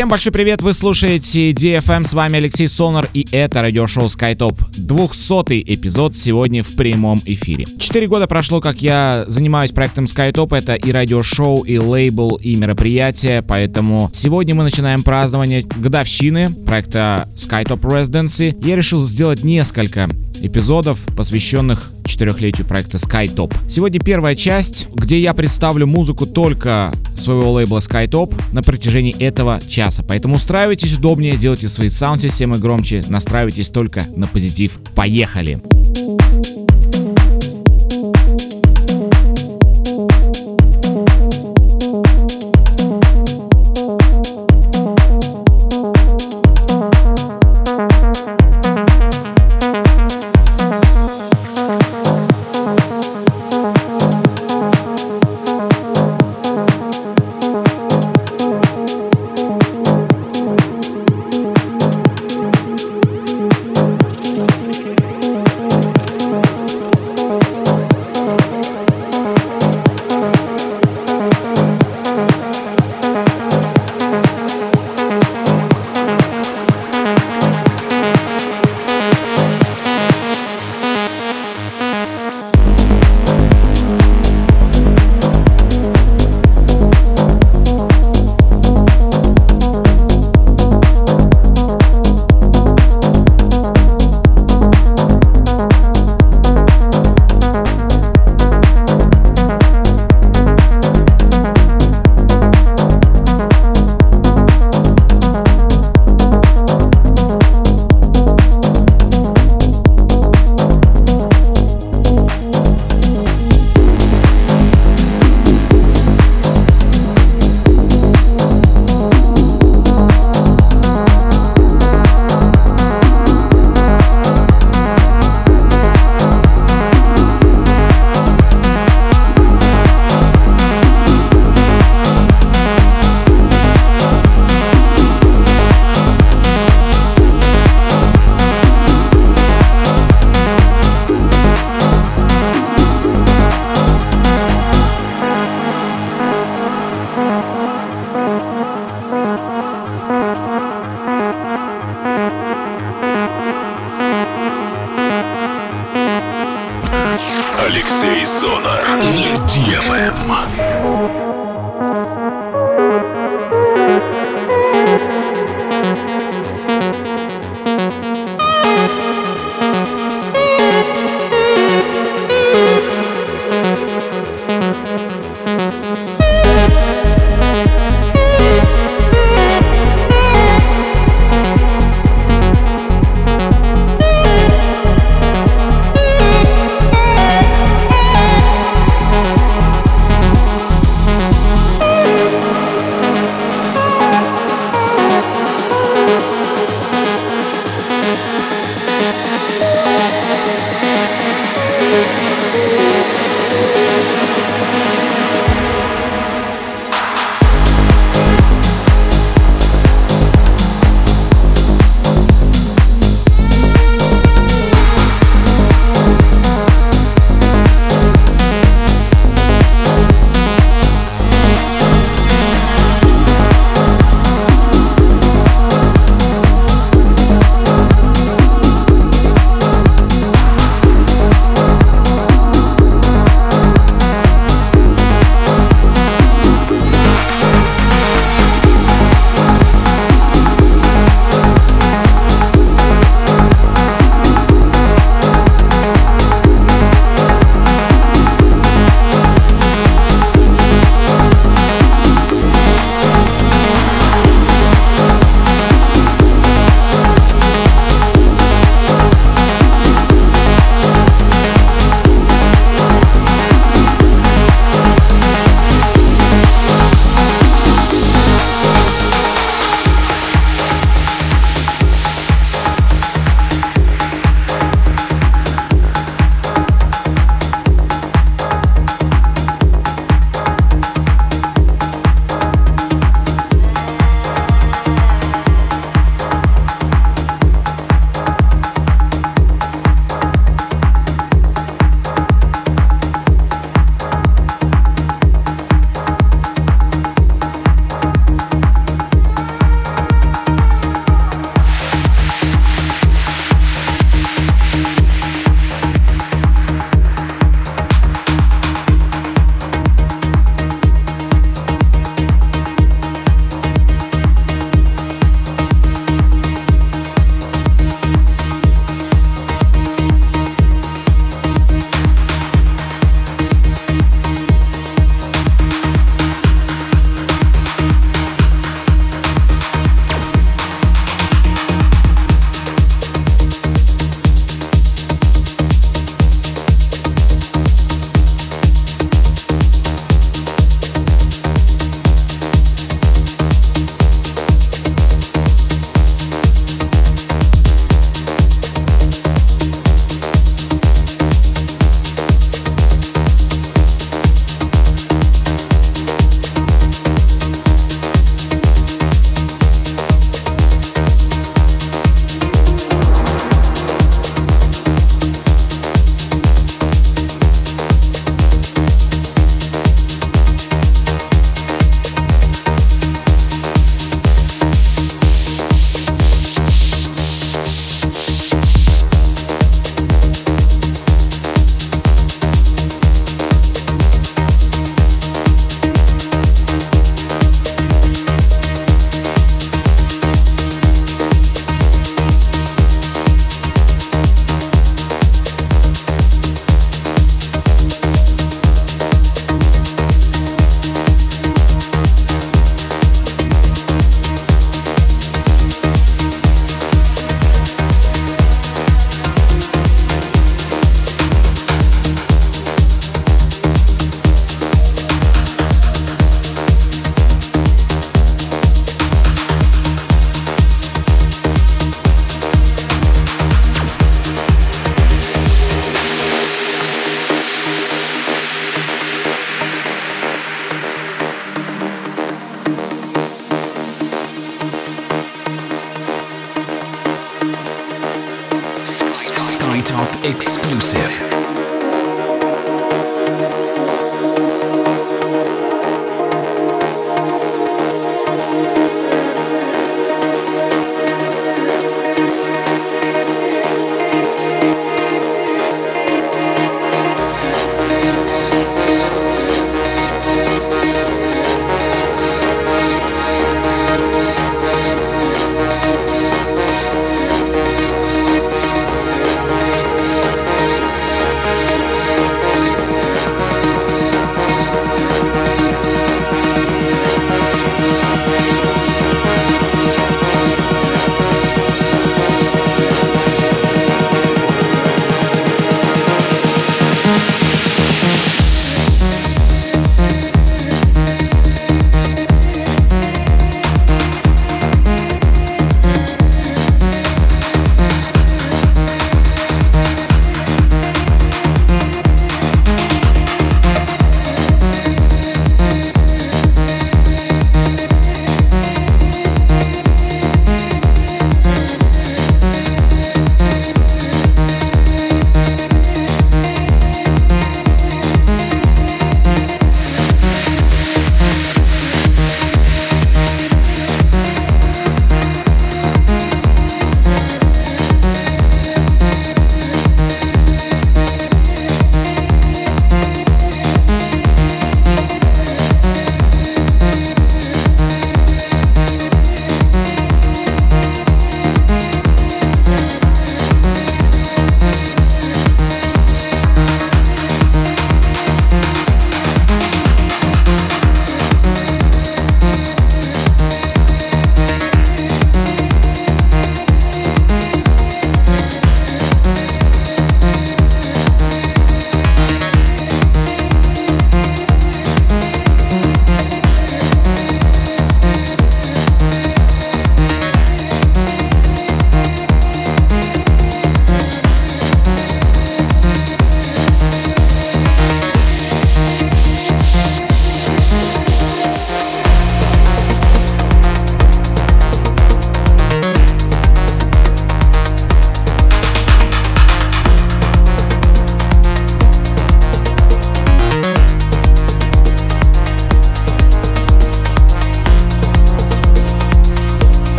Всем большой привет, вы слушаете DFM, с вами Алексей Сонар и это радиошоу SkyTop. 200 эпизод сегодня в прямом эфире. Четыре года прошло, как я занимаюсь проектом SkyTop, это и радиошоу, и лейбл, и мероприятие, поэтому сегодня мы начинаем празднование годовщины проекта SkyTop Residency. Я решил сделать несколько эпизодов, посвященных четырехлетию проекта SkyTop. Сегодня первая часть, где я представлю музыку только своего лейбла SkyTop на протяжении этого часа. Поэтому устраивайтесь удобнее, делайте свои саунд-системы громче, настраивайтесь только на позитив. Поехали! Алексей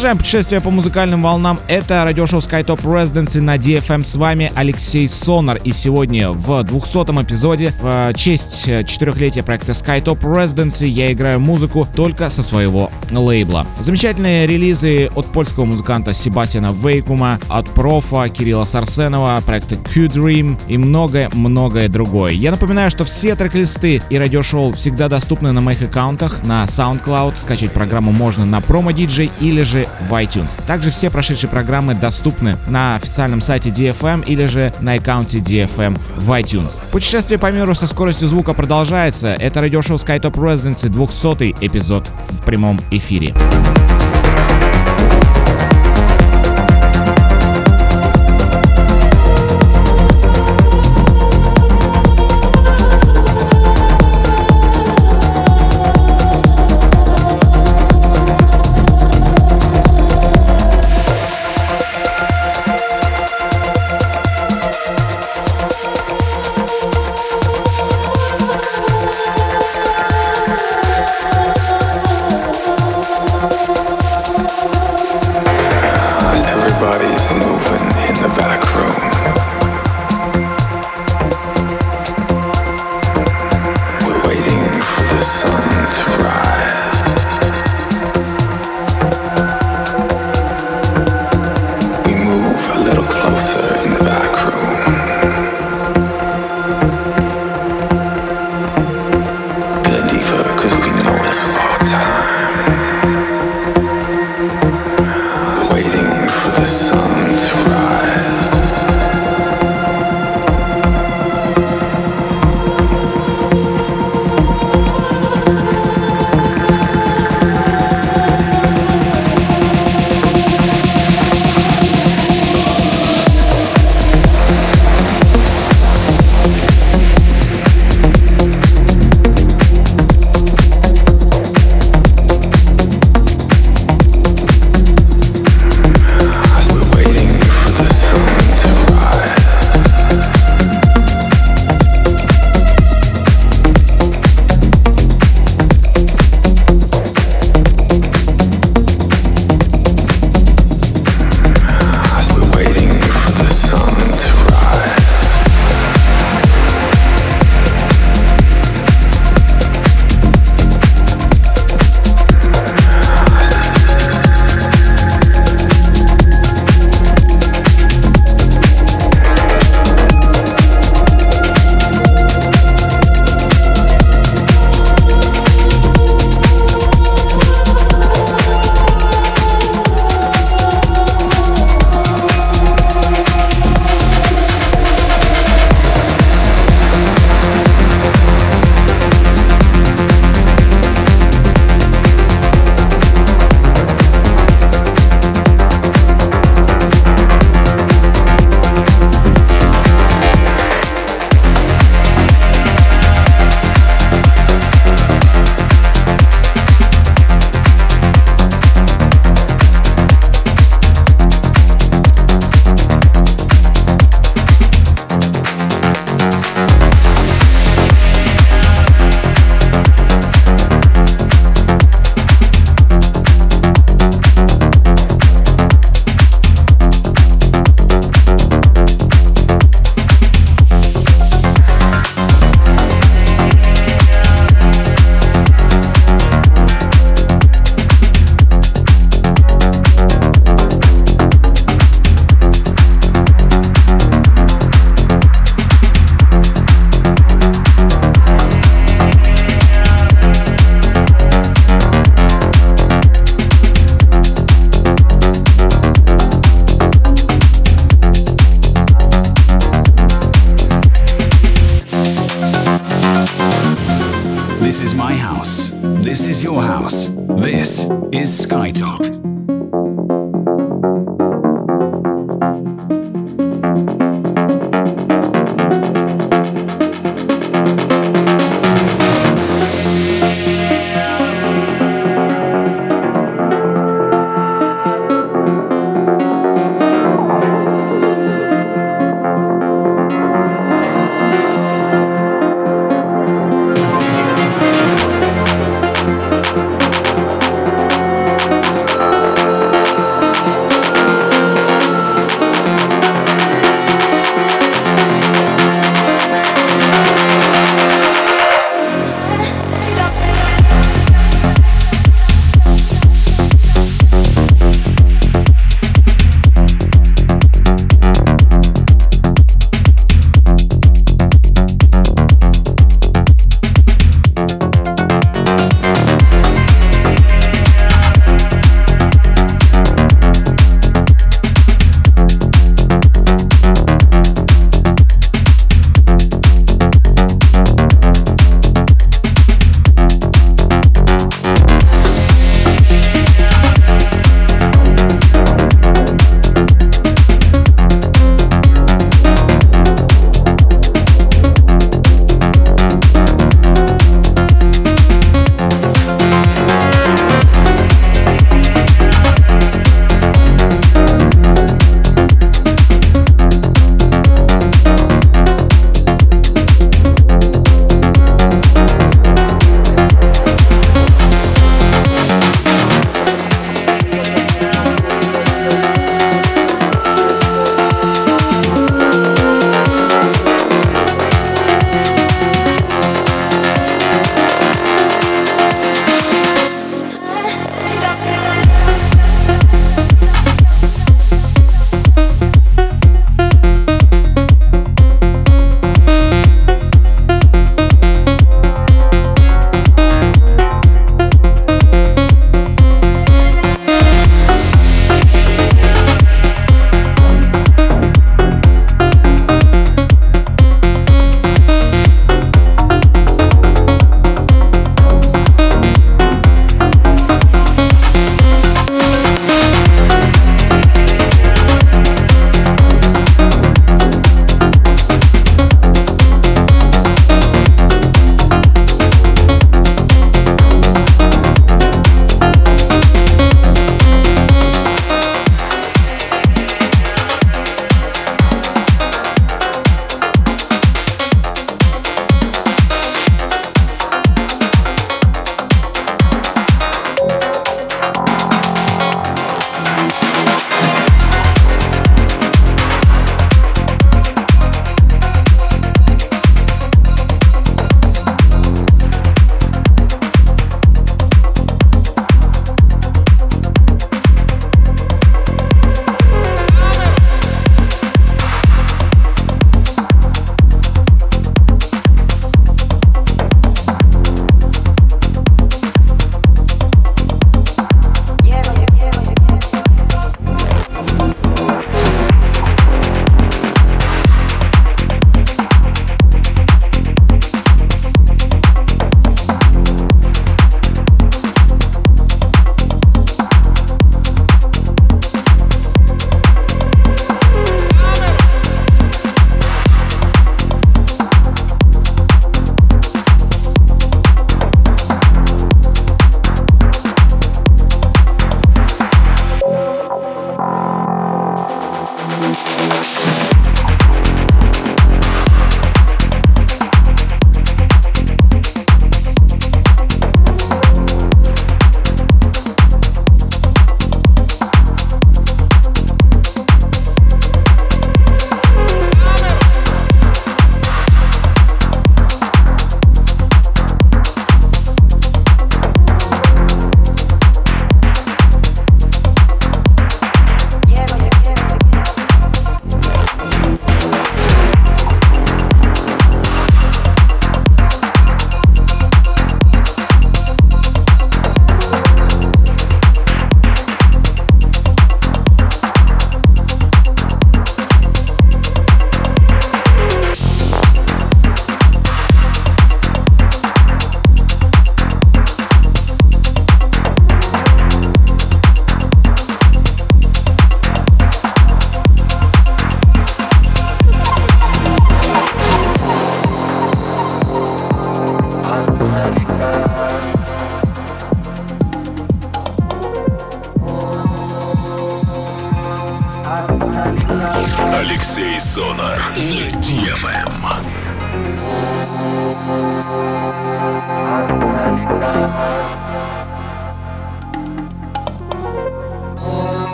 Продолжаем путешествие по музыкальным волнам. Это радиошоу SkyTop Residency на DFM. С вами Алексей Сонар. И сегодня в 200-м эпизоде в честь четырехлетия проекта SkyTop Residency я играю музыку только со своего лейбла. Замечательные релизы от польского музыканта Себастьяна Вейкума, от профа Кирилла Сарсенова, проекта Q-Dream и многое-многое другое. Я напоминаю, что все трек-листы и радиошоу всегда доступны на моих аккаунтах на SoundCloud. Скачать программу можно на DJ или же в iTunes. Также все прошедшие программы доступны на официальном сайте DFM или же на аккаунте DFM в iTunes. Путешествие по миру со скоростью звука продолжается. Это радиошоу SkyTop Residency 200 эпизод в прямом эфире.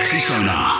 Sexy Sonar.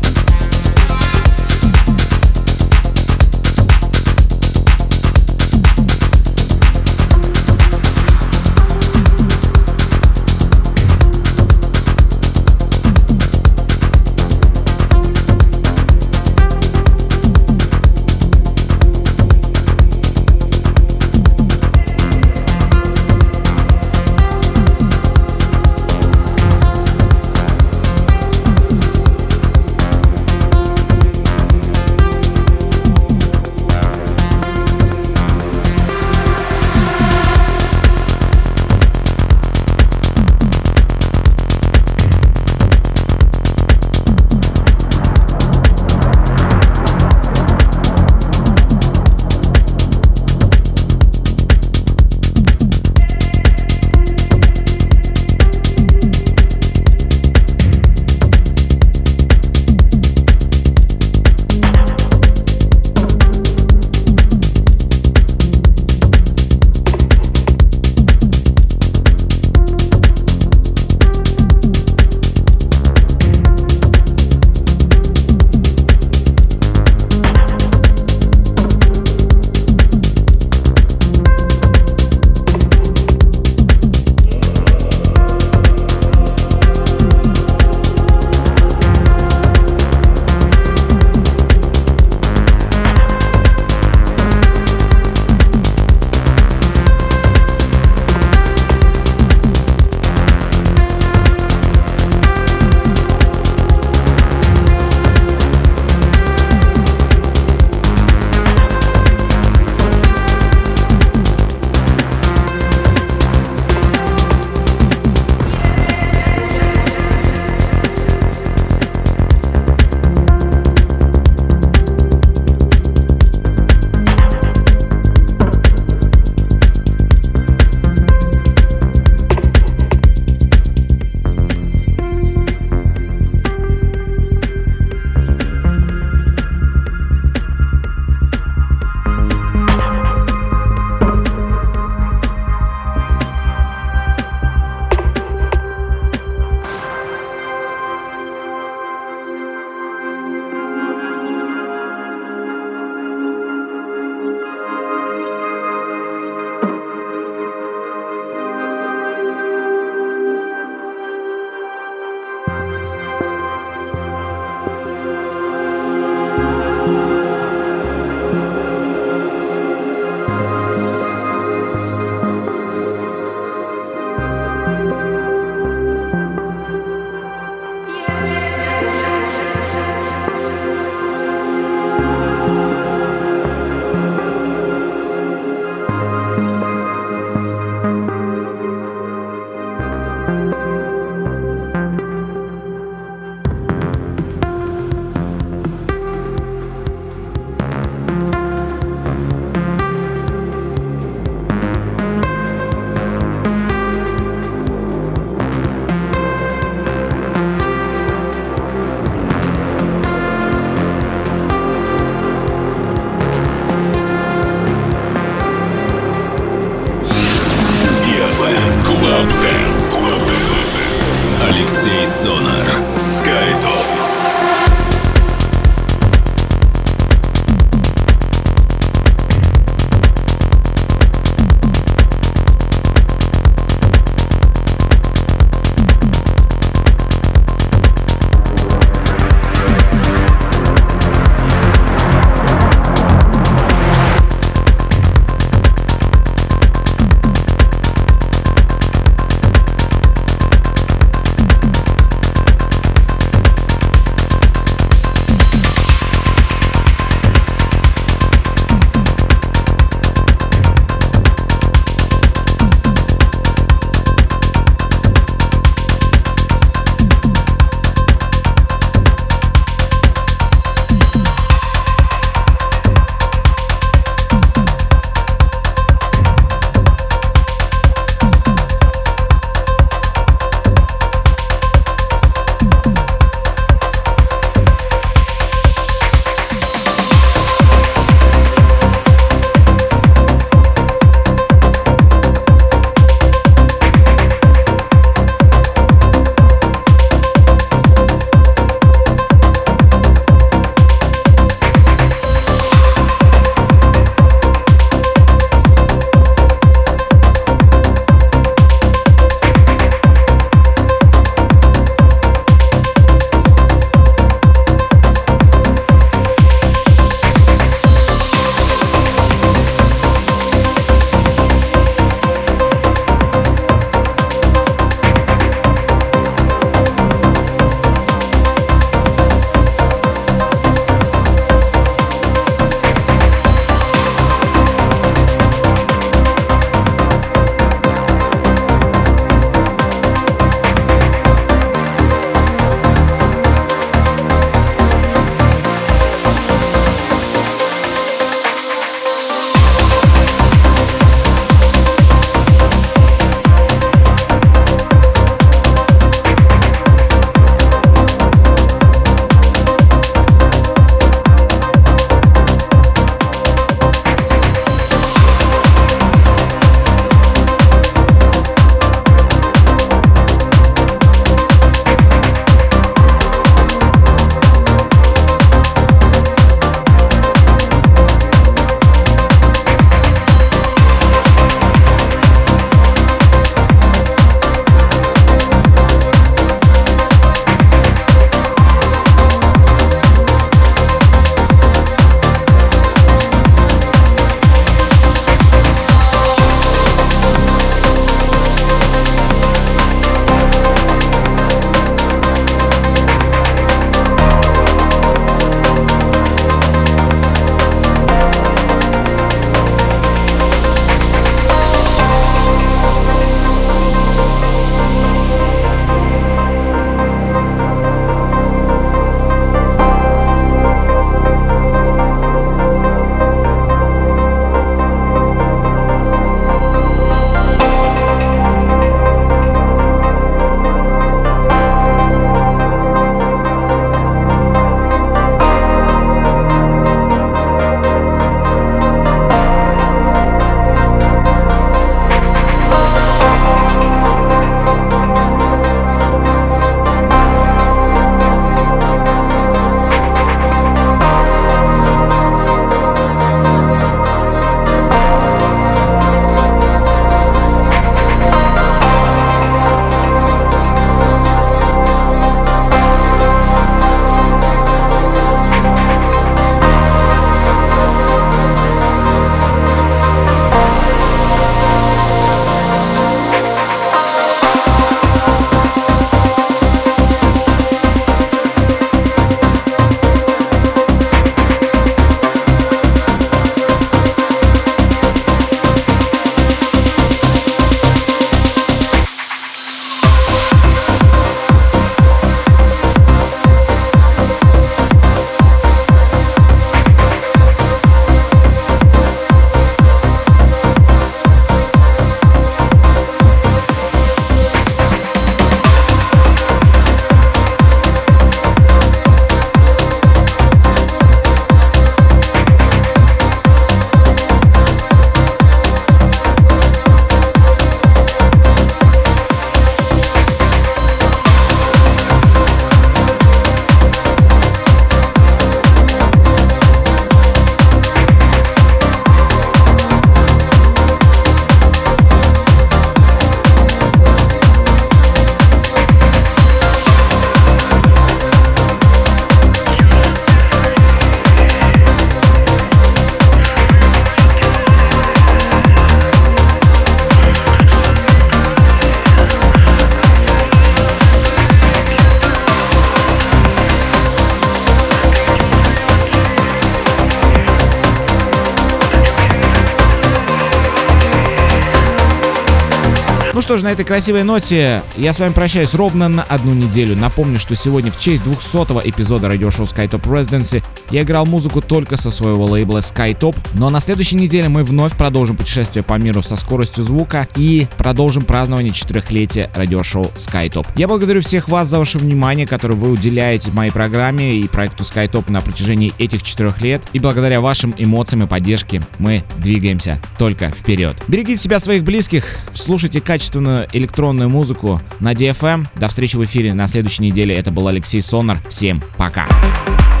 Что ж, на этой красивой ноте я с вами прощаюсь ровно на одну неделю. Напомню, что сегодня в честь 200 эпизода радиошоу SkyTop Residency я играл музыку только со своего лейбла SkyTop, но на следующей неделе мы вновь продолжим путешествие по миру со скоростью звука и продолжим празднование четырехлетия радиошоу SkyTop. Я благодарю всех вас за ваше внимание, которое вы уделяете моей программе и проекту SkyTop на протяжении этих четырех лет. И благодаря вашим эмоциям и поддержке мы двигаемся только вперед. Берегите себя, своих близких, слушайте качественную электронную музыку на DFM. До встречи в эфире на следующей неделе. Это был Алексей Сонар. Всем пока. This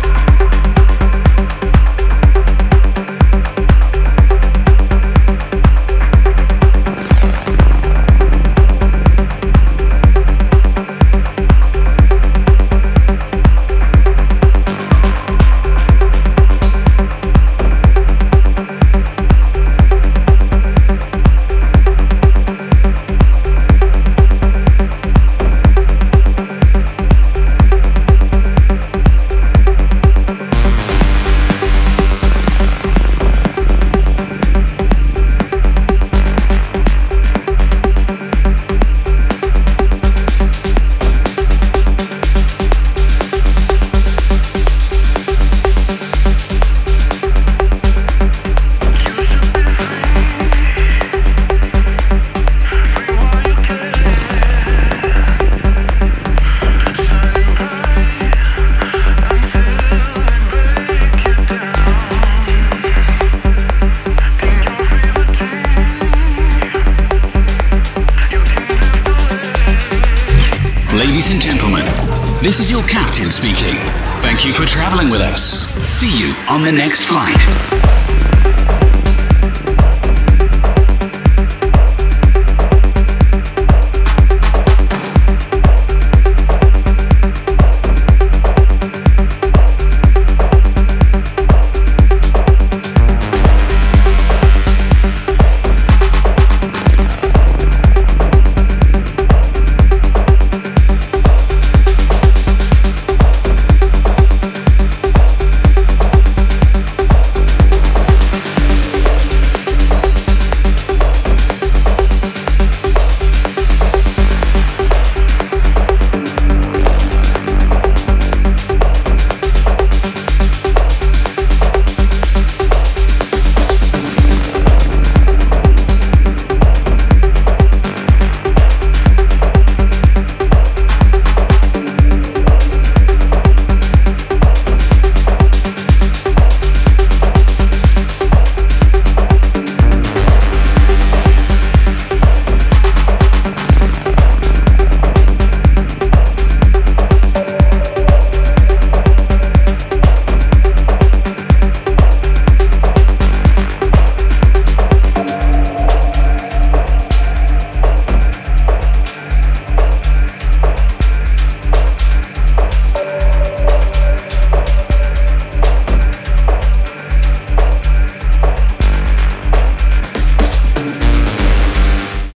your captain speaking. Thank you for traveling with us. See you on the next flight.